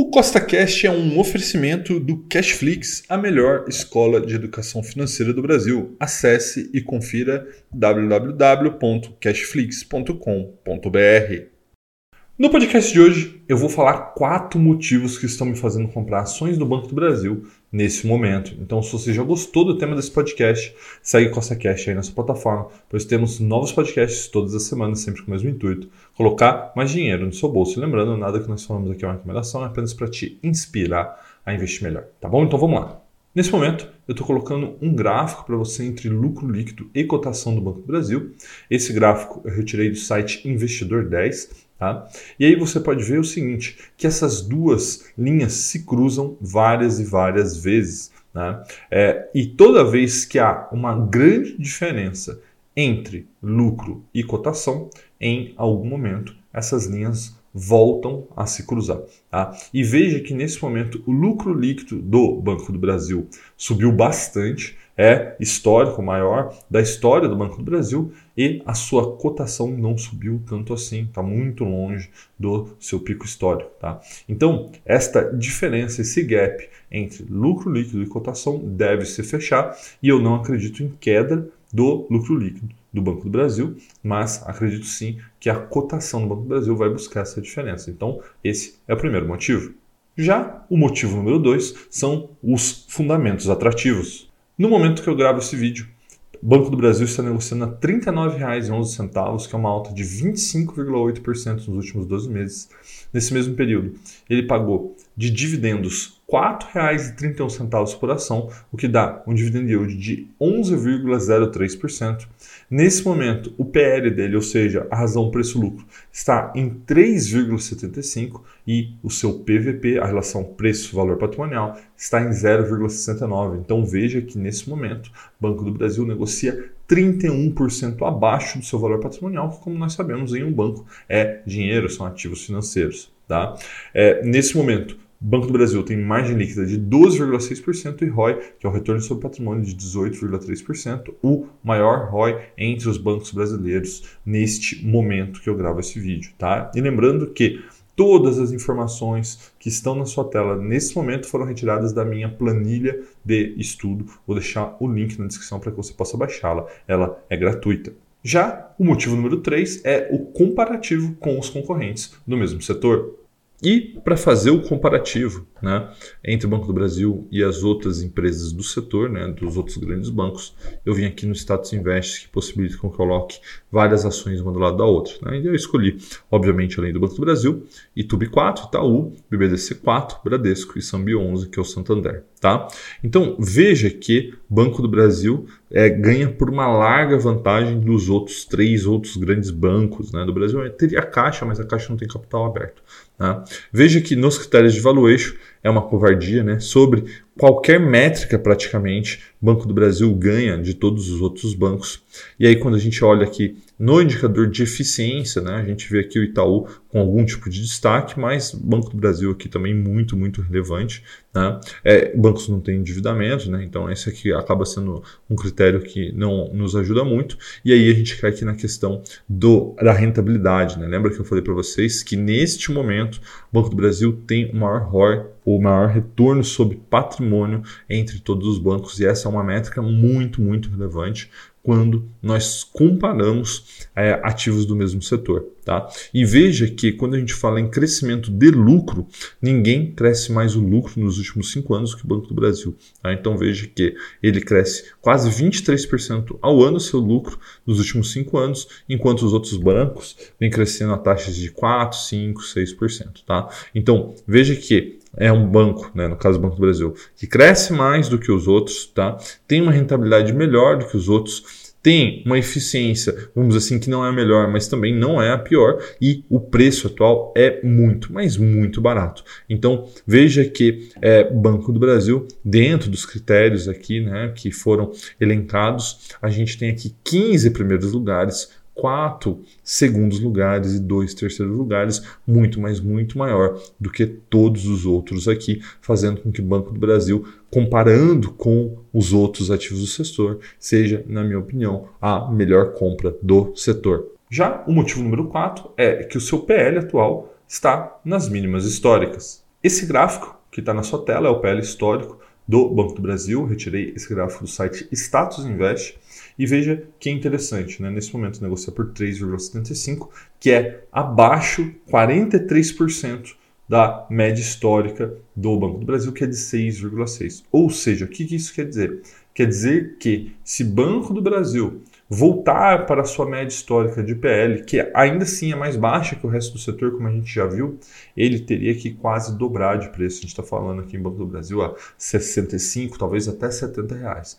O CostaCast é um oferecimento do Cashflix, a melhor escola de educação financeira do Brasil. Acesse e confira www.cashflix.com.br. No podcast de hoje, eu vou falar quatro motivos que estão me fazendo comprar ações do Banco do Brasil nesse momento. Então, se você já gostou do tema desse podcast, segue o CostaCast aí na sua plataforma, pois temos novos podcasts todas as semanas, sempre com o mesmo intuito, colocar mais dinheiro no seu bolso. E lembrando, nada que nós falamos aqui é uma recomendação, é apenas para te inspirar a investir melhor. Tá bom? Então vamos lá. Nesse momento, eu estou colocando um gráfico para você entre lucro líquido e cotação do Banco do Brasil. Esse gráfico eu retirei do site Investidor 10, Tá? E aí você pode ver o seguinte, que essas duas linhas se cruzam várias e várias vezes. Né? É, e toda vez que há uma grande diferença entre lucro e cotação, em algum momento essas linhas voltam a se cruzar. Tá? E veja que nesse momento o lucro líquido do Banco do Brasil subiu bastante, é histórico maior da história do Banco do Brasil e a sua cotação não subiu tanto assim, está muito longe do seu pico histórico. Tá? Então, esta diferença, esse gap entre lucro líquido e cotação deve se fechar e eu não acredito em queda do lucro líquido do Banco do Brasil, mas acredito sim que a cotação do Banco do Brasil vai buscar essa diferença. Então, esse é o primeiro motivo. Já o motivo número dois são os fundamentos atrativos. No momento que eu gravo esse vídeo, o Banco do Brasil está negociando a R$ 39,11, que é uma alta de 25,8% nos últimos 12 meses. Nesse mesmo período, ele pagou de dividendos R$ 4,31 por ação, o que dá um dividend yield de 11,03%. Nesse momento, o PL dele, ou seja, a razão preço-lucro, está em 3,75 e o seu PVP, a relação preço-valor patrimonial, está em 0,69. Então veja que nesse momento, o Banco do Brasil negocia 31% abaixo do seu valor patrimonial, que como nós sabemos em um banco é dinheiro, são ativos financeiros. Tá? É, nesse momento, o Banco do Brasil tem margem líquida de 12,6% e ROI, que é o retorno sobre patrimônio, de 18,3%, o maior ROI entre os bancos brasileiros neste momento que eu gravo esse vídeo. Tá? E lembrando que todas as informações que estão na sua tela nesse momento foram retiradas da minha planilha de estudo. Vou deixar o link na descrição para que você possa baixá-la. Ela é gratuita. Já o motivo número 3 é o comparativo com os concorrentes do mesmo setor. E para fazer o comparativo né, entre o Banco do Brasil e as outras empresas do setor, né, dos outros grandes bancos, eu vim aqui no Status Invest, que possibilita que eu coloque várias ações uma do lado da outra. Né, e eu escolhi, obviamente, além do Banco do Brasil, Itube 4, Itaú, BBDC 4, Bradesco e Sambi 11, que é o Santander. Tá? Então veja que Banco do Brasil é, ganha por uma larga vantagem dos outros três outros grandes bancos né, do Brasil. Teria a Caixa, mas a Caixa não tem capital aberto. Tá? Veja que nos critérios de valuation é uma covardia, né? Sobre qualquer métrica praticamente, Banco do Brasil ganha de todos os outros bancos. E aí quando a gente olha aqui no indicador de eficiência, né, a gente vê aqui o Itaú com algum tipo de destaque, mas Banco do Brasil aqui também muito, muito relevante. Né? É, bancos não têm endividamento, né? então esse aqui acaba sendo um critério que não nos ajuda muito. E aí a gente cai aqui na questão do, da rentabilidade. Né? Lembra que eu falei para vocês que neste momento o Banco do Brasil tem o maior ROI, o maior retorno sobre patrimônio entre todos os bancos, e essa é uma métrica muito, muito relevante quando nós comparamos é, ativos do mesmo setor. Tá? E veja que quando a gente fala em crescimento de lucro, ninguém cresce mais o lucro nos últimos cinco anos que o Banco do Brasil. Tá? Então veja que ele cresce quase 23% ao ano seu lucro nos últimos cinco anos, enquanto os outros bancos vêm crescendo a taxas de 4, 5, 6%. Tá? Então veja que é um banco, né, no caso do Banco do Brasil, que cresce mais do que os outros, tá? tem uma rentabilidade melhor do que os outros, tem uma eficiência, vamos dizer assim, que não é a melhor, mas também não é a pior, e o preço atual é muito, mas muito barato. Então veja que é, Banco do Brasil, dentro dos critérios aqui né, que foram elencados, a gente tem aqui 15 primeiros lugares quatro segundos lugares e dois terceiros lugares, muito, mas muito maior do que todos os outros aqui, fazendo com que o Banco do Brasil, comparando com os outros ativos do setor, seja, na minha opinião, a melhor compra do setor. Já o motivo número 4 é que o seu PL atual está nas mínimas históricas. Esse gráfico que está na sua tela é o PL histórico do Banco do Brasil. Retirei esse gráfico do site Status Invest e veja que é interessante, né? nesse momento negocia por 3,75, que é abaixo 43% da média histórica do Banco do Brasil, que é de 6,6. Ou seja, o que isso quer dizer? Quer dizer que se Banco do Brasil voltar para a sua média histórica de PL, que ainda assim é mais baixa que o resto do setor, como a gente já viu, ele teria que quase dobrar de preço. A gente está falando aqui em Banco do Brasil a 65, talvez até 70 reais.